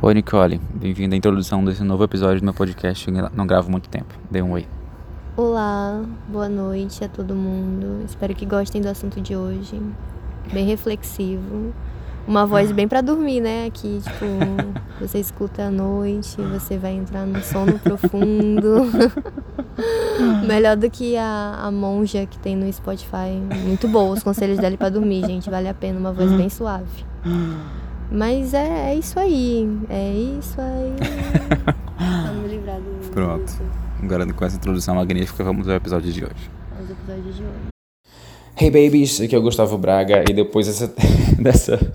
Oi, Nicole. Bem-vindo à introdução desse novo episódio do meu podcast. Não gravo muito tempo. Dê um oi. Olá, boa noite a todo mundo. Espero que gostem do assunto de hoje. Bem reflexivo. Uma voz bem para dormir, né? Aqui, tipo, você escuta à noite, você vai entrar no sono profundo. Melhor do que a, a monja que tem no Spotify. Muito boa os conselhos dela para dormir, gente. Vale a pena, uma voz bem suave. Mas é, é isso aí. É isso aí. Vamos livrar do. Pronto. Agora com essa introdução magnífica, vamos ao episódio de hoje. Vamos ao episódio de hoje. Hey babies, aqui é o Gustavo Braga e depois dessa, dessa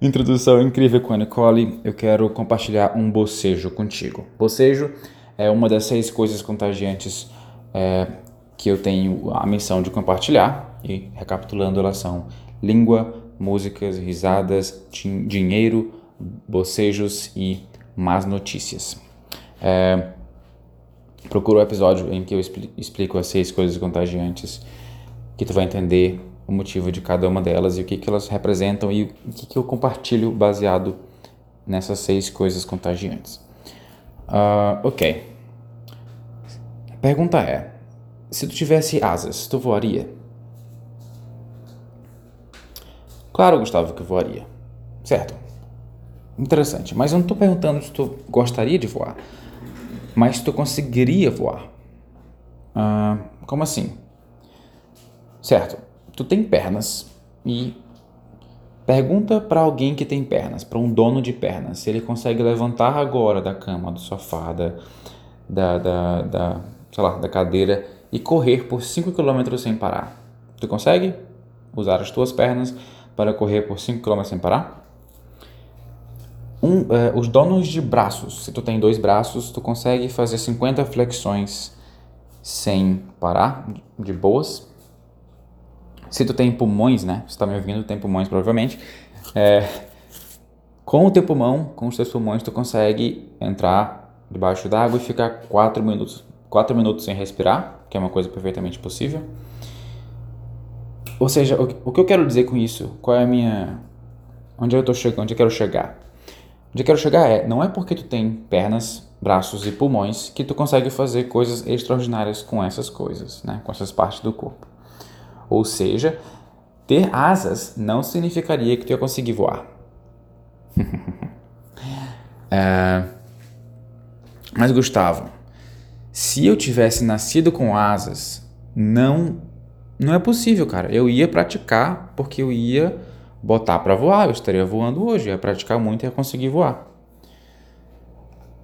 introdução incrível com a Nicole, eu quero compartilhar um bocejo contigo. Bocejo é uma das seis coisas contagiantes é, que eu tenho a missão de compartilhar e recapitulando elas são língua, músicas, risadas, dinheiro, bocejos e más notícias. É, procura o episódio em que eu explico as seis coisas contagiantes que tu vai entender o motivo de cada uma delas e o que, que elas representam e o que, que eu compartilho baseado nessas seis coisas contagiantes. Uh, ok. A pergunta é: se tu tivesse asas, tu voaria? Claro, Gustavo, que voaria. Certo. Interessante. Mas eu não estou perguntando se tu gostaria de voar, mas se tu conseguiria voar. Uh, como assim? Certo, tu tem pernas e pergunta para alguém que tem pernas, para um dono de pernas, se ele consegue levantar agora da cama, do sofá, da, da, da, da sei lá, da cadeira e correr por 5 km sem parar. Tu consegue usar as tuas pernas para correr por 5 km sem parar? Um, eh, os donos de braços, se tu tem dois braços, tu consegue fazer 50 flexões sem parar, de boas. Se tu tem pulmões, né? Você está me ouvindo, tem pulmões provavelmente. É, com o teu pulmão, com os teus pulmões, tu consegue entrar debaixo d'água e ficar 4 minutos, 4 minutos sem respirar, que é uma coisa perfeitamente possível. Ou seja, o, o que eu quero dizer com isso? Qual é a minha. Onde eu estou chegando? Onde eu quero chegar? Onde eu quero chegar é: não é porque tu tem pernas, braços e pulmões que tu consegue fazer coisas extraordinárias com essas coisas, né? Com essas partes do corpo. Ou seja, ter asas não significaria que tu ia conseguir voar. é... Mas Gustavo, se eu tivesse nascido com asas, não não é possível, cara. Eu ia praticar porque eu ia botar para voar. Eu estaria voando hoje, eu ia praticar muito e ia conseguir voar.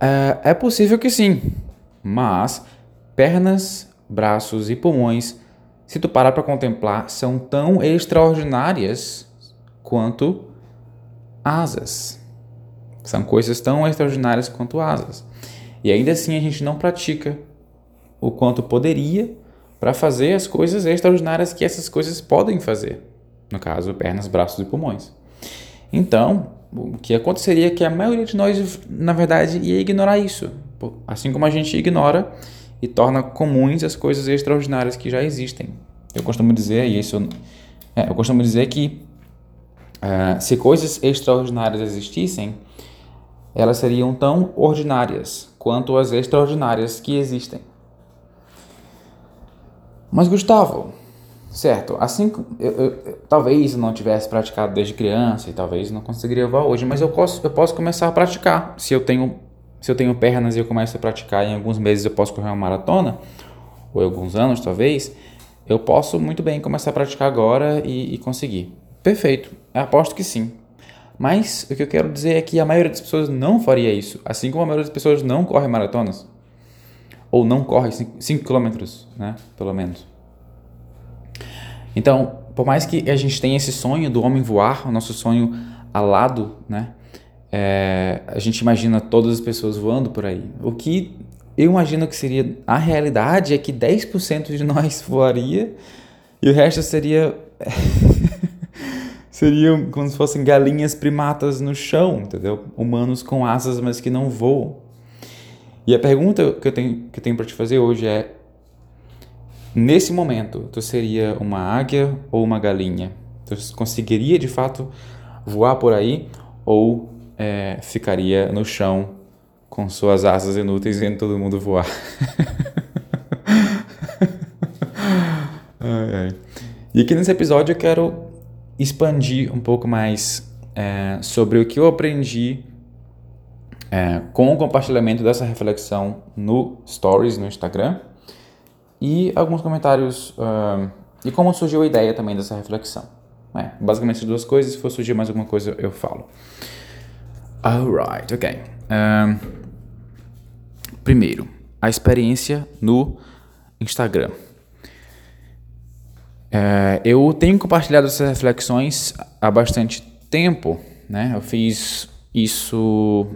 É, é possível que sim, mas pernas, braços e pulmões se tu parar para contemplar, são tão extraordinárias quanto asas. São coisas tão extraordinárias quanto asas. E ainda assim a gente não pratica o quanto poderia para fazer as coisas extraordinárias que essas coisas podem fazer. No caso, pernas, braços e pulmões. Então, o que aconteceria é que a maioria de nós, na verdade, ia ignorar isso. Assim como a gente ignora e torna comuns as coisas extraordinárias que já existem. Eu costumo dizer, e isso é, eu costumo dizer que uh, se coisas extraordinárias existissem, elas seriam tão ordinárias quanto as extraordinárias que existem. Mas Gustavo, certo, assim eu, eu, eu, talvez não tivesse praticado desde criança e talvez não conseguiria voar hoje, mas eu posso, eu posso começar a praticar se eu tenho se eu tenho pernas e eu começo a praticar, em alguns meses eu posso correr uma maratona, ou em alguns anos talvez, eu posso muito bem começar a praticar agora e, e conseguir. Perfeito, aposto que sim. Mas o que eu quero dizer é que a maioria das pessoas não faria isso, assim como a maioria das pessoas não corre maratonas. Ou não corre 5 km, né? Pelo menos. Então, por mais que a gente tenha esse sonho do homem voar, o nosso sonho alado, né? é, a gente imagina todas as pessoas voando por aí. O que eu imagino que seria a realidade é que 10% de nós voaria e o resto seria seriam como se fossem galinhas primatas no chão, entendeu? Humanos com asas, mas que não voam. E a pergunta que eu tenho tenho para te fazer hoje é nesse momento, tu seria uma águia ou uma galinha? Tu conseguiria de fato voar por aí ou é, ficaria no chão com suas asas inúteis vendo todo mundo voar. ai, ai. E aqui nesse episódio eu quero expandir um pouco mais é, sobre o que eu aprendi é, com o compartilhamento dessa reflexão no Stories no Instagram e alguns comentários uh, e como surgiu a ideia também dessa reflexão. É, basicamente duas coisas, se for surgir mais alguma coisa eu falo. Alright, ok. Um, primeiro, a experiência no Instagram. É, eu tenho compartilhado essas reflexões há bastante tempo, né? Eu fiz isso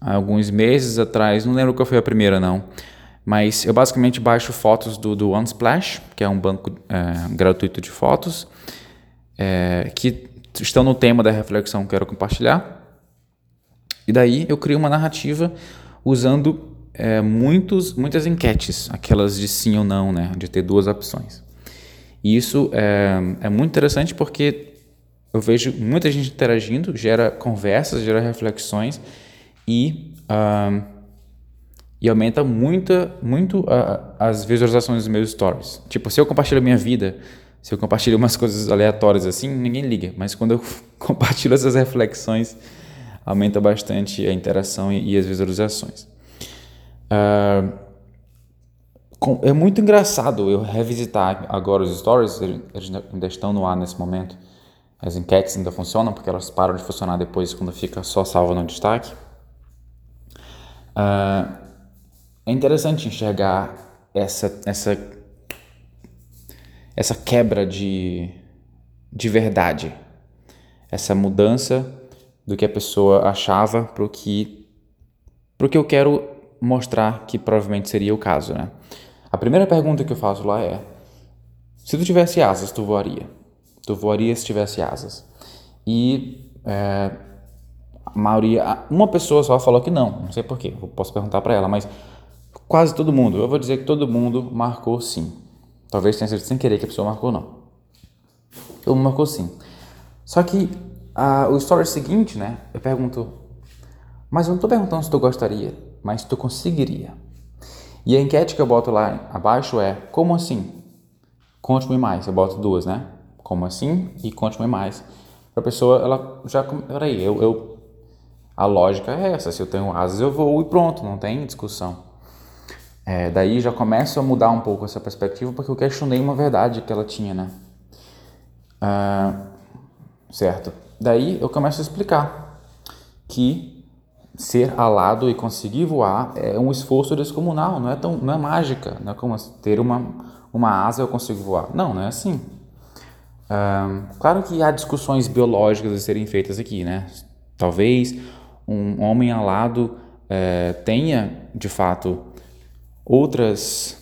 alguns meses atrás, não lembro qual foi a primeira não, mas eu basicamente baixo fotos do, do Unsplash, que é um banco é, gratuito de fotos, é, que estão no tema da reflexão que eu quero compartilhar. E daí eu crio uma narrativa usando é, muitos, muitas enquetes, aquelas de sim ou não, né, de ter duas opções. E isso é, é muito interessante porque eu vejo muita gente interagindo, gera conversas, gera reflexões e, uh, e aumenta muito uh, as visualizações dos meus stories. Tipo, se eu compartilho minha vida, se eu compartilho umas coisas aleatórias assim, ninguém liga. Mas quando eu compartilho essas reflexões, aumenta bastante a interação e, e as visualizações. Uh, é muito engraçado eu revisitar agora os stories, eles ainda estão no ar nesse momento. As enquetes ainda funcionam, porque elas param de funcionar depois quando fica só salva no destaque. Uh, é interessante enxergar essa, essa essa quebra de, de verdade, essa mudança do que a pessoa achava para o que, que eu quero mostrar que provavelmente seria o caso. Né? A primeira pergunta que eu faço lá é: se tu tivesse asas, tu voaria? Tu voaria se tivesse asas? E é, a maioria, uma pessoa só falou que não, não sei porquê, posso perguntar para ela, mas quase todo mundo, eu vou dizer que todo mundo marcou sim. Talvez tenha sido sem querer que a pessoa marcou, não. Todo mundo marcou sim. Só que a, o story seguinte, né? Eu pergunto, mas eu não estou perguntando se tu gostaria, mas se tu conseguiria. E a enquete que eu boto lá abaixo é: como assim? Conte-me mais. Eu boto duas, né? Como assim e conte-me mais. A pessoa, ela já. Peraí, eu, eu. A lógica é essa: se eu tenho asas, eu vou e pronto, não tem discussão. É, daí já começo a mudar um pouco essa perspectiva porque eu questionei uma verdade que ela tinha, né? Ah, certo. Daí eu começo a explicar que ser alado e conseguir voar é um esforço descomunal, não é tão, não é mágica, não é como ter uma uma asa eu consigo voar. Não, não é assim. Ah, claro que há discussões biológicas a serem feitas aqui, né? Talvez um homem alado é, tenha de fato outras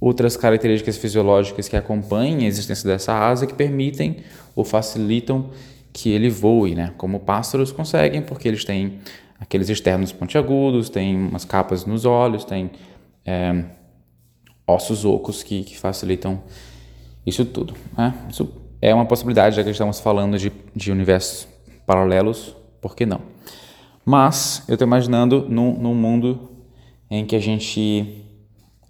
outras características fisiológicas que acompanhem a existência dessa asa que permitem ou facilitam que ele voe, né? Como pássaros conseguem, porque eles têm aqueles externos pontiagudos, têm umas capas nos olhos, têm é, ossos ocos que, que, facilitam isso tudo. Né? Isso é uma possibilidade, já que estamos falando de, de universos paralelos, por que não? Mas eu estou imaginando num, num mundo em que a gente,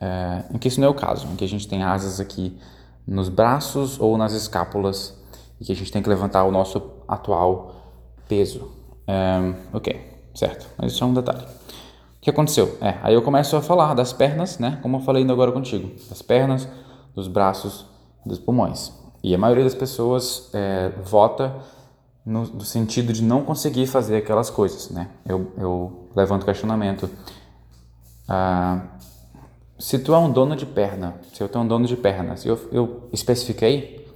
é, em que isso não é o caso, em que a gente tem asas aqui nos braços ou nas escápulas e que a gente tem que levantar o nosso atual peso. É, ok, certo, mas isso é um detalhe. O que aconteceu? É, aí eu começo a falar das pernas, né, como eu falei ainda agora contigo, das pernas, dos braços, dos pulmões. E a maioria das pessoas é, vota no, no, sentido de não conseguir fazer aquelas coisas, né? Eu, eu levanto questionamento ah, se tu é um dono de perna, se eu tenho um dono de pernas, eu, eu especifiquei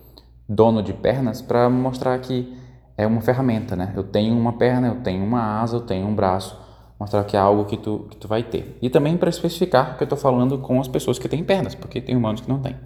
dono de pernas para mostrar que é uma ferramenta, né? Eu tenho uma perna, eu tenho uma asa, eu tenho um braço, mostrar que é algo que tu, que tu vai ter. E também para especificar que eu estou falando com as pessoas que têm pernas, porque tem humanos que não têm.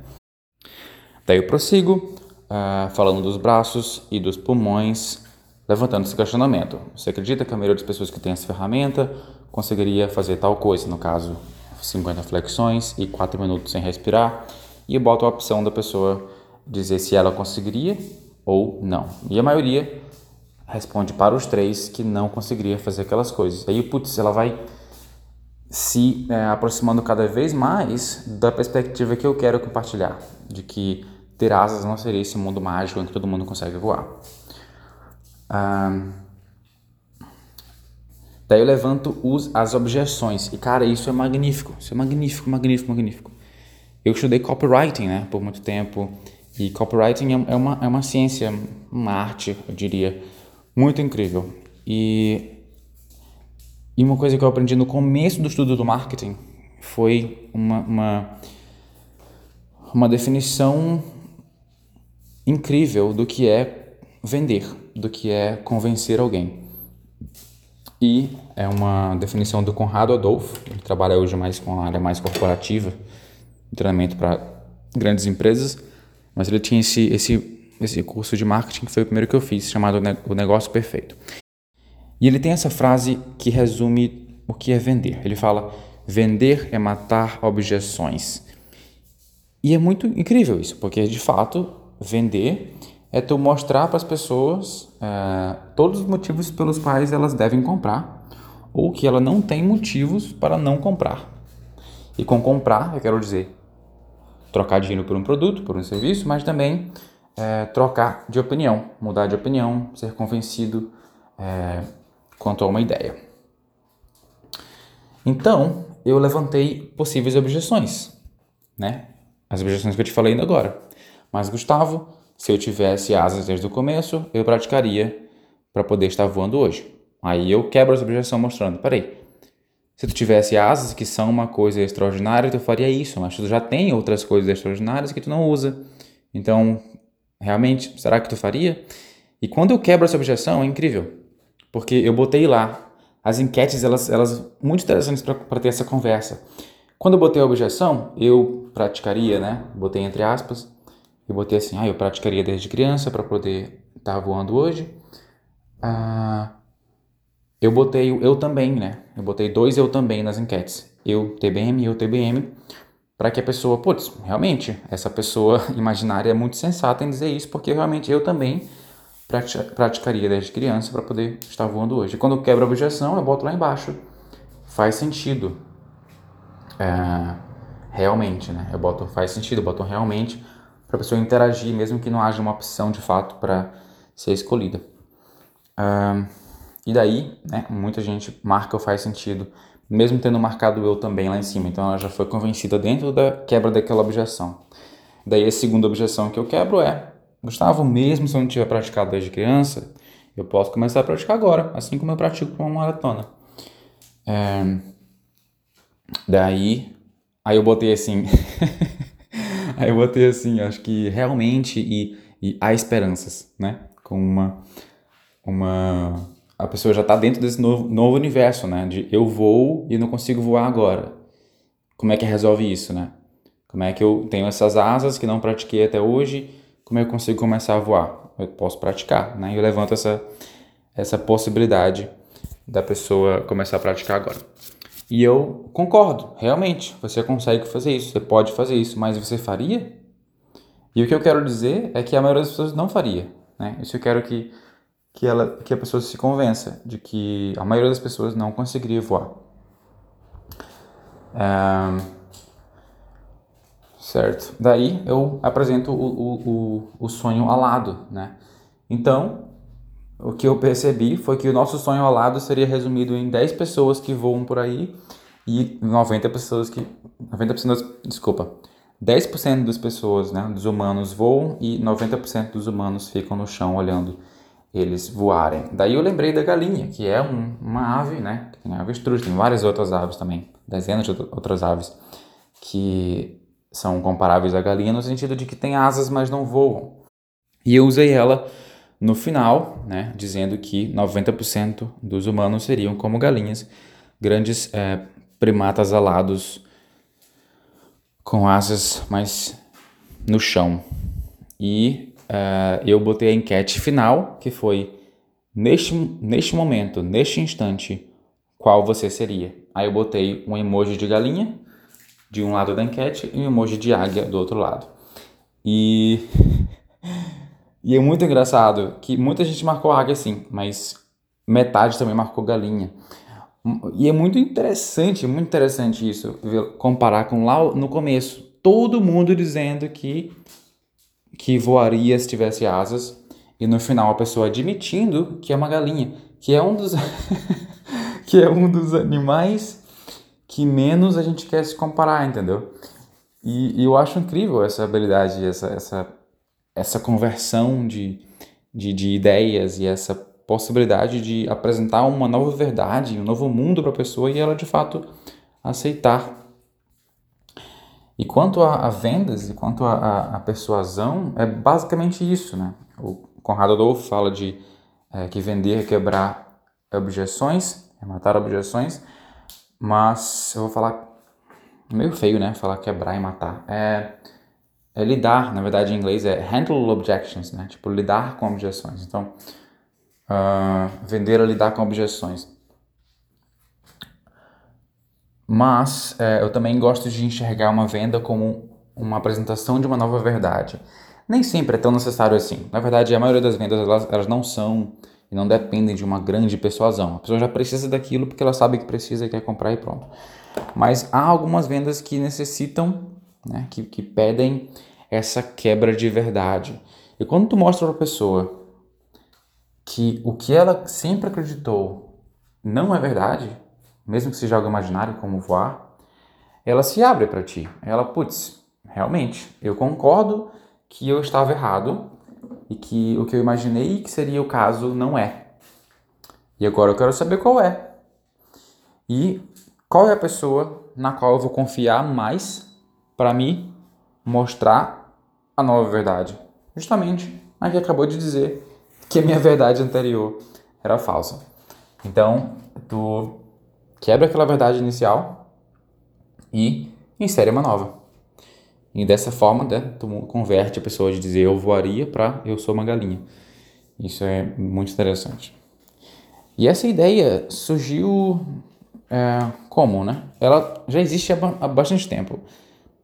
Daí eu prossigo, uh, falando dos braços e dos pulmões, levantando esse questionamento. Você acredita que a maioria das pessoas que tem essa ferramenta conseguiria fazer tal coisa, no caso 50 flexões e 4 minutos sem respirar, e eu boto a opção da pessoa dizer se ela conseguiria ou não. E a maioria responde para os três que não conseguiria fazer aquelas coisas. Aí, putz, ela vai se é, aproximando cada vez mais da perspectiva que eu quero compartilhar, de que ter asas não seria esse mundo mágico em que todo mundo consegue voar. Ah, daí eu levanto os, as objeções. E, cara, isso é magnífico. Isso é magnífico, magnífico, magnífico. Eu estudei copywriting né, por muito tempo. E copywriting é, é uma, é uma ciência, uma arte, eu diria, muito incrível. E, e uma coisa que eu aprendi no começo do estudo do marketing foi uma, uma, uma definição incrível do que é vender, do que é convencer alguém. E é uma definição do Conrado Adolfo, ele trabalha hoje mais com a área mais corporativa, treinamento para grandes empresas, mas ele tinha esse, esse, esse curso de marketing que foi o primeiro que eu fiz, chamado O Negócio Perfeito. E ele tem essa frase que resume o que é vender. Ele fala: vender é matar objeções. E é muito incrível isso, porque de fato, vender é tu mostrar para as pessoas é, todos os motivos pelos quais elas devem comprar ou que ela não tem motivos para não comprar. E com comprar, eu quero dizer trocar dinheiro por um produto, por um serviço, mas também é, trocar de opinião, mudar de opinião, ser convencido é, quanto a uma ideia. Então, eu levantei possíveis objeções, né? As objeções que eu te falei ainda agora. Mas, Gustavo, se eu tivesse asas desde o começo, eu praticaria para poder estar voando hoje. Aí eu quebro essa objeção mostrando, peraí, se tu tivesse asas que são uma coisa extraordinária, tu faria isso, mas tu já tem outras coisas extraordinárias que tu não usa. Então, realmente, será que tu faria? E quando eu quebro essa objeção, é incrível, porque eu botei lá as enquetes, elas, elas muito interessantes para ter essa conversa. Quando eu botei a objeção, eu praticaria, né? Botei entre aspas, eu botei assim, ah, eu praticaria desde criança para poder estar tá voando hoje. Ah, eu botei o eu também, né? Eu botei dois eu também nas enquetes. Eu, TBM, eu, TBM, para que a pessoa, putz, realmente, essa pessoa imaginária é muito sensata em dizer isso, porque realmente eu também praticaria desde criança para poder estar voando hoje. E quando eu quebro a objeção, eu boto lá embaixo. Faz sentido. É, realmente, né? Eu boto faz sentido, eu boto realmente para a pessoa interagir, mesmo que não haja uma opção de fato para ser escolhida. E daí, né, muita gente marca o faz sentido, mesmo tendo marcado eu também lá em cima. Então ela já foi convencida dentro da quebra daquela objeção. Daí a segunda objeção que eu quebro é: Gustavo, mesmo se eu não tiver praticado desde criança, eu posso começar a praticar agora, assim como eu pratico uma maratona. É... Daí, aí eu botei assim. aí eu botei assim, acho que realmente e, e há esperanças, né? Com uma. Uma a pessoa já está dentro desse novo, novo universo, né? De eu vou e não consigo voar agora. Como é que resolve isso, né? Como é que eu tenho essas asas que não pratiquei até hoje? Como é que eu consigo começar a voar? Eu posso praticar, né? Eu levanto essa, essa possibilidade da pessoa começar a praticar agora. E eu concordo, realmente, você consegue fazer isso, você pode fazer isso, mas você faria? E o que eu quero dizer é que a maioria das pessoas não faria, né? Isso eu quero que que, ela, que a pessoa se convença de que a maioria das pessoas não conseguiria voar. É, certo. Daí eu apresento o, o, o, o sonho alado, né? Então, o que eu percebi foi que o nosso sonho alado seria resumido em 10 pessoas que voam por aí e 90 pessoas que 90% das, desculpa, 10% das pessoas, né, dos humanos voam e 90% dos humanos ficam no chão olhando eles voarem. Daí eu lembrei da galinha, que é um, uma ave, né? Tem avestruz, tem várias outras aves também, dezenas de outras aves que são comparáveis à galinha no sentido de que tem asas, mas não voam. E eu usei ela no final, né, dizendo que 90% dos humanos seriam como galinhas, grandes é, primatas alados com asas, mas no chão. E uh, eu botei a enquete final, que foi neste, neste momento, neste instante, qual você seria. Aí eu botei um emoji de galinha de um lado da enquete e um emoji de águia do outro lado. E E é muito engraçado que muita gente marcou águia sim, mas metade também marcou galinha. E é muito interessante, muito interessante isso, comparar com lá no começo. Todo mundo dizendo que, que voaria se tivesse asas, e no final a pessoa admitindo que é uma galinha, que é um dos, que é um dos animais que menos a gente quer se comparar, entendeu? E, e eu acho incrível essa habilidade, essa, essa, essa conversão de, de, de ideias e essa possibilidade de apresentar uma nova verdade, um novo mundo para a pessoa e ela de fato aceitar. E quanto a, a vendas e quanto a, a, a, persuasão, é basicamente isso, né? O Conrado Adolfo fala de é, que vender é quebrar objeções, é matar objeções, mas eu vou falar meio feio, né? Falar quebrar e matar. É, é lidar, na verdade em inglês é handle objections, né? Tipo, lidar com objeções. Então, uh, vender a lidar com objeções. Mas é, eu também gosto de enxergar uma venda como uma apresentação de uma nova verdade. Nem sempre é tão necessário assim. Na verdade, a maioria das vendas elas, elas não são e não dependem de uma grande persuasão. A pessoa já precisa daquilo porque ela sabe que precisa e quer comprar e pronto. Mas há algumas vendas que necessitam, né, que, que pedem essa quebra de verdade. E quando tu mostra para a pessoa que o que ela sempre acreditou não é verdade, mesmo que seja algo imaginário como voar, ela se abre para ti. Ela, putz, realmente, eu concordo que eu estava errado e que o que eu imaginei que seria o caso não é. E agora eu quero saber qual é. E qual é a pessoa na qual eu vou confiar mais para me mostrar a nova verdade? Justamente a que acabou de dizer que a minha verdade anterior era falsa. Então, tu quebra aquela verdade inicial e insere uma nova. E dessa forma, né, tu converte a pessoa de dizer eu voaria para eu sou uma galinha. Isso é muito interessante. E essa ideia surgiu é, como, né? Ela já existe há, bastante tempo.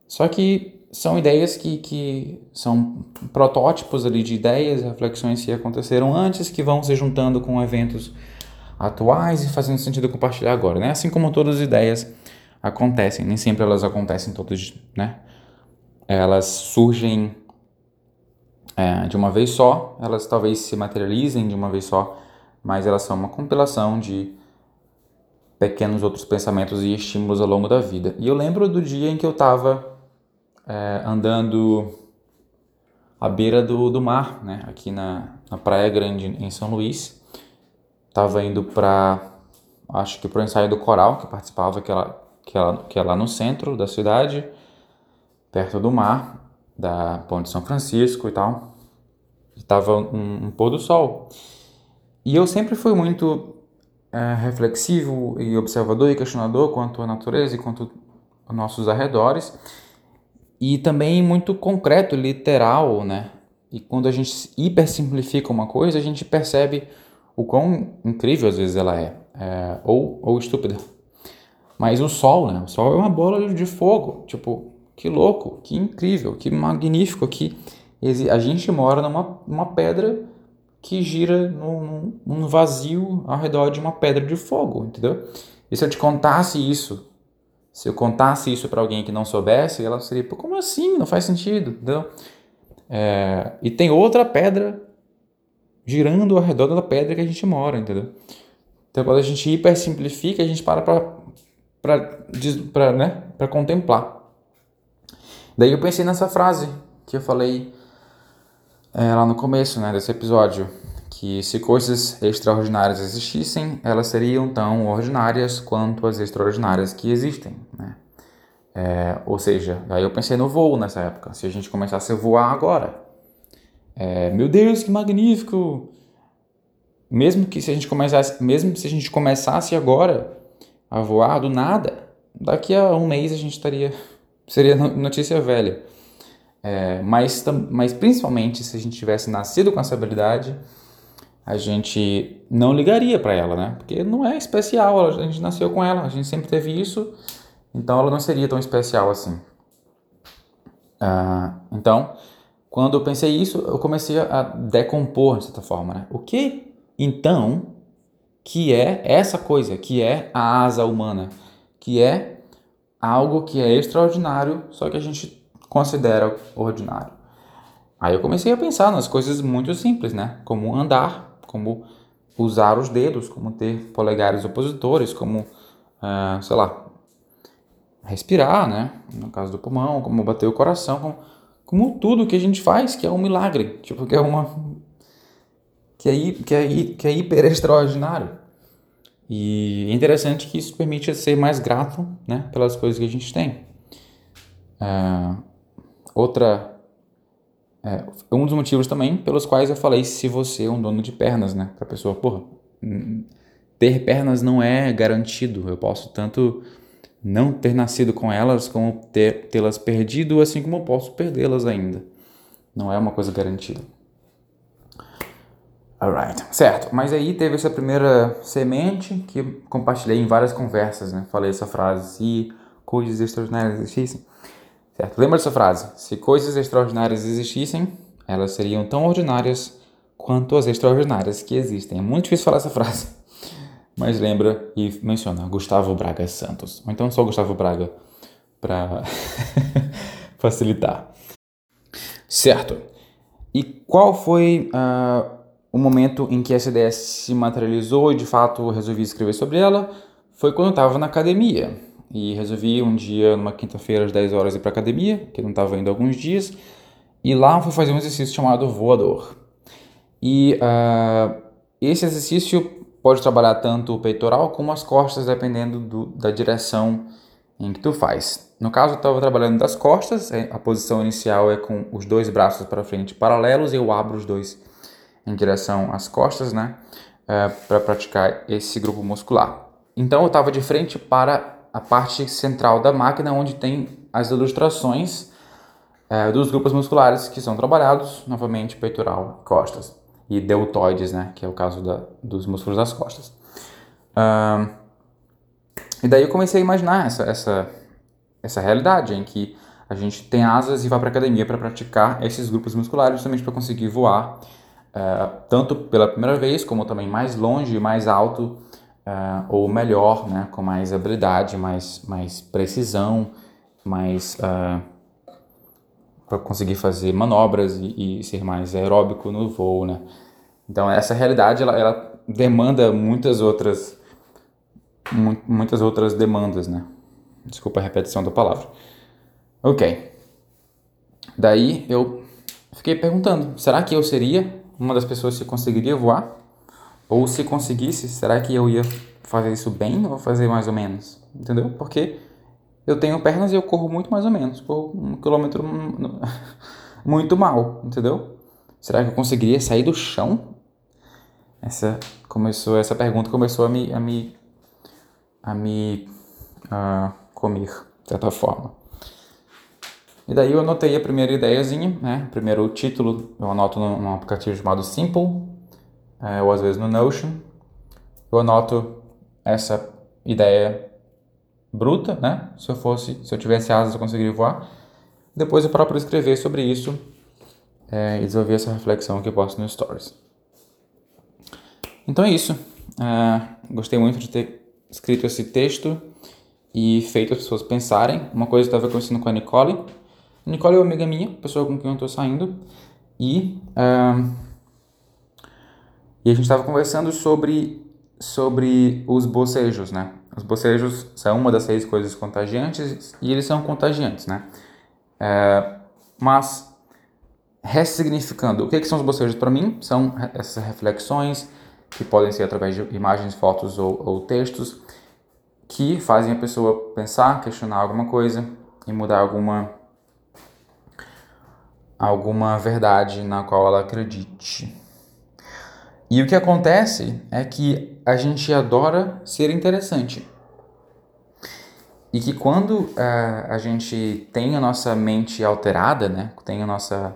Só que são ideias que, que são protótipos ali de ideias, reflexões que aconteceram antes, que vão se juntando com eventos atuais e fazendo sentido compartilhar agora, né? Assim como todas as ideias acontecem, nem sempre elas acontecem todas, né? Elas surgem é, de uma vez só, elas talvez se materializem de uma vez só, mas elas são uma compilação de pequenos outros pensamentos e estímulos ao longo da vida. E eu lembro do dia em que eu estava é, andando à beira do, do mar, né? aqui na, na Praia Grande, em São Luís. Estava indo para, acho que para o ensaio do coral, que participava, que, ela, que, ela, que é lá no centro da cidade, perto do mar, da Ponte São Francisco e tal. Estava um, um pôr do sol. E eu sempre fui muito é, reflexivo e observador e questionador quanto à natureza e quanto aos nossos arredores e também muito concreto, literal, né? E quando a gente hipersimplifica uma coisa, a gente percebe o quão incrível às vezes ela é, é ou, ou estúpida. Mas o Sol, né? O Sol é uma bola de fogo. Tipo, que louco, que incrível, que magnífico que a gente mora numa uma pedra que gira num, num vazio ao redor de uma pedra de fogo, entendeu? E se eu te contasse isso se eu contasse isso para alguém que não soubesse, ela seria, Pô, como assim? Não faz sentido, entendeu? É, e tem outra pedra girando ao redor da pedra que a gente mora, entendeu? Então, quando a gente hipersimplifica, a gente para para né, contemplar. Daí eu pensei nessa frase que eu falei é, lá no começo né, desse episódio que se coisas extraordinárias existissem, elas seriam tão ordinárias quanto as extraordinárias que existem, né? É, ou seja, aí eu pensei no voo nessa época. Se a gente começasse a voar agora, é, meu Deus, que magnífico! Mesmo que se a gente começasse, mesmo se a gente começasse agora a voar do nada, daqui a um mês a gente estaria seria notícia velha. É, mas, mas principalmente se a gente tivesse nascido com essa habilidade, a gente não ligaria para ela, né? Porque não é especial, a gente nasceu com ela, a gente sempre teve isso, então ela não seria tão especial assim. Uh, então, quando eu pensei isso, eu comecei a decompor de certa forma, né? O que então que é essa coisa, que é a asa humana, que é algo que é extraordinário, só que a gente considera ordinário. Aí eu comecei a pensar nas coisas muito simples, né? Como andar, como usar os dedos, como ter polegares opositores, como, uh, sei lá, respirar, né? No caso do pulmão, como bater o coração, como, como tudo que a gente faz, que é um milagre, tipo, que é uma... que é, que é, que é hiper extraordinário. E é interessante que isso permite ser mais grato, né? Pelas coisas que a gente tem. Uh, outra é, um dos motivos também pelos quais eu falei se você é um dono de pernas, né? Pra pessoa, porra, ter pernas não é garantido. Eu posso tanto não ter nascido com elas como tê-las perdido, assim como eu posso perdê-las ainda. Não é uma coisa garantida. Alright, certo. Mas aí teve essa primeira semente que compartilhei em várias conversas, né? Falei essa frase, se coisas extraordinárias existissem. Certo? Lembra dessa frase? Se coisas extraordinárias existissem, elas seriam tão ordinárias quanto as extraordinárias que existem. É muito difícil falar essa frase. Mas lembra e menciona Gustavo Braga Santos. Ou então só Gustavo Braga para facilitar. Certo. E qual foi uh, o momento em que essa ideia se materializou e de fato resolvi escrever sobre ela? Foi quando eu estava na academia e resolvi um dia, numa quinta-feira, às 10 horas, ir para academia, que não estava indo há alguns dias, e lá fui fazer um exercício chamado voador. E uh, esse exercício pode trabalhar tanto o peitoral como as costas, dependendo do, da direção em que tu faz. No caso, eu estava trabalhando das costas, é, a posição inicial é com os dois braços para frente paralelos, e eu abro os dois em direção às costas, né, uh, é, para praticar esse grupo muscular. Então, eu estava de frente para a parte central da máquina onde tem as ilustrações é, dos grupos musculares que são trabalhados, novamente peitoral, costas e deltoides, né, que é o caso da, dos músculos das costas. E daí eu comecei a imaginar essa, essa, essa realidade em que a gente tem asas e vai para academia para praticar esses grupos musculares justamente para conseguir voar uh, tanto pela primeira vez como também mais longe e mais alto uh, ou melhor, né, com mais habilidade, mais, mais precisão, mais uh, ah, para conseguir fazer manobras e, e, ser mais aeróbico no voo, né? Então essa realidade ela, ela demanda muitas outras mu muitas outras demandas, né? Desculpa a repetição da palavra. Ok. Daí eu fiquei perguntando: será que eu seria uma das pessoas que conseguiria voar? Ou se conseguisse, será que eu ia fazer isso bem ou fazer mais ou menos? Entendeu? Porque eu tenho pernas e eu corro muito mais ou menos, por um quilômetro muito mal, entendeu? Será que eu conseguiria sair do chão? Essa começou, essa pergunta começou a me a me a me uh, comer de certa forma. E daí eu anotei a primeira ideiazinha, né? Primeiro o título eu anoto num aplicativo chamado Simple, é, ou às vezes no Notion, eu anoto essa ideia bruta, né? Se eu fosse, se eu tivesse asas, eu conseguiria voar. Depois eu próprio escrever sobre isso é, e desenvolver essa reflexão que eu posto no Stories. Então é isso. É, gostei muito de ter escrito esse texto e feito as pessoas pensarem. Uma coisa que estava conversando com a Nicole. A Nicole é uma amiga minha, pessoa com quem eu estou saindo. E uh, e a gente estava conversando sobre, sobre os bocejos, né? Os bocejos são uma das seis coisas contagiantes e eles são contagiantes, né? É, mas, ressignificando, o que, que são os bocejos para mim? São essas reflexões que podem ser através de imagens, fotos ou, ou textos que fazem a pessoa pensar, questionar alguma coisa e mudar alguma alguma verdade na qual ela acredite. E o que acontece é que a gente adora ser interessante. E que quando uh, a gente tem a nossa mente alterada, né, tem a nossa,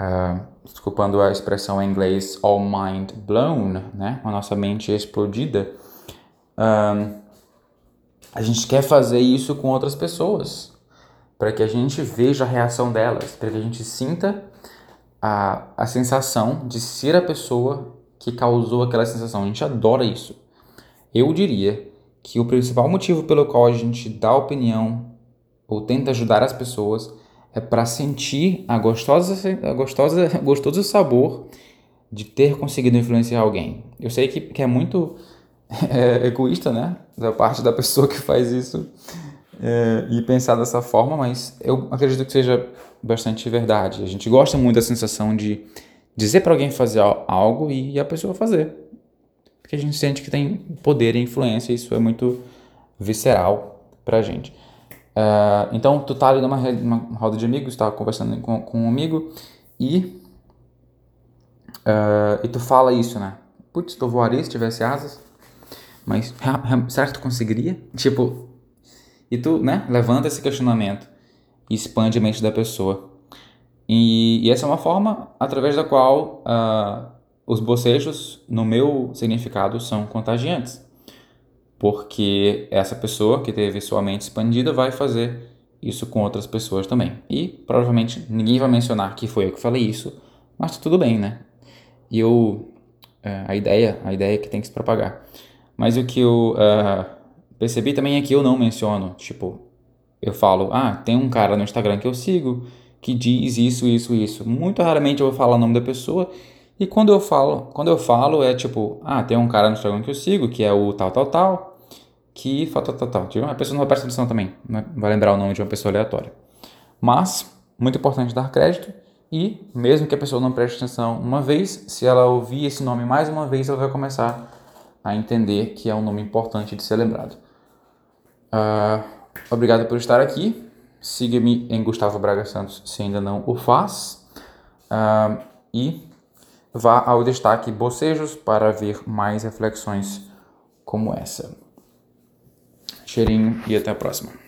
uh, desculpando a expressão em inglês, all mind blown, né, a nossa mente explodida, uh, a gente quer fazer isso com outras pessoas para que a gente veja a reação delas, para que a gente sinta a, a sensação de ser a pessoa que causou aquela sensação. A gente adora isso. Eu diria que o principal motivo pelo qual a gente dá opinião ou tenta ajudar as pessoas é para sentir a gostosa, a gostosa, gostoso sabor de ter conseguido influenciar alguém. Eu sei que, que é muito é, egoísta, né, da parte da pessoa que faz isso é, e pensar dessa forma, mas eu acredito que seja bastante verdade. A gente gosta muito da sensação de dizer para alguém fazer algo e a pessoa fazer. Porque a gente sente que tem poder e influência, e isso é muito visceral pra gente. Uh, então, tu tá ali numa, numa roda de amigos, tá conversando com, com um amigo e, uh, e tu fala isso, né? Putz, tu voaria se tivesse asas, mas será que tu conseguiria? Tipo, e tu, né, levanta esse questionamento expande a mente da pessoa. E, e essa é uma forma através da qual uh, os bocejos, no meu significado, são contagiantes. Porque essa pessoa que teve sua mente expandida vai fazer isso com outras pessoas também. E provavelmente ninguém vai mencionar que foi eu que falei isso, mas tudo bem, né? E eu. Uh, a ideia, a ideia é que tem que se propagar. Mas o que eu. Uh, Percebi também é que eu não menciono, tipo, eu falo, ah, tem um cara no Instagram que eu sigo que diz isso, isso, isso. Muito raramente eu vou falar o nome da pessoa. E quando eu falo, quando eu falo é tipo, ah, tem um cara no Instagram que eu sigo, que é o tal, tal, tal, que tal, tal, tal. Tipo, a pessoa não vai prestar atenção também, não vai lembrar o nome de uma pessoa aleatória. Mas, muito importante dar crédito e, mesmo que a pessoa não preste atenção uma vez, se ela ouvir esse nome mais uma vez, ela vai começar a entender que é um nome importante de ser lembrado. Uh, obrigado por estar aqui. Siga-me em Gustavo Braga Santos se ainda não o faz. Uh, e vá ao destaque Bocejos para ver mais reflexões como essa. Cheirinho e até a próxima.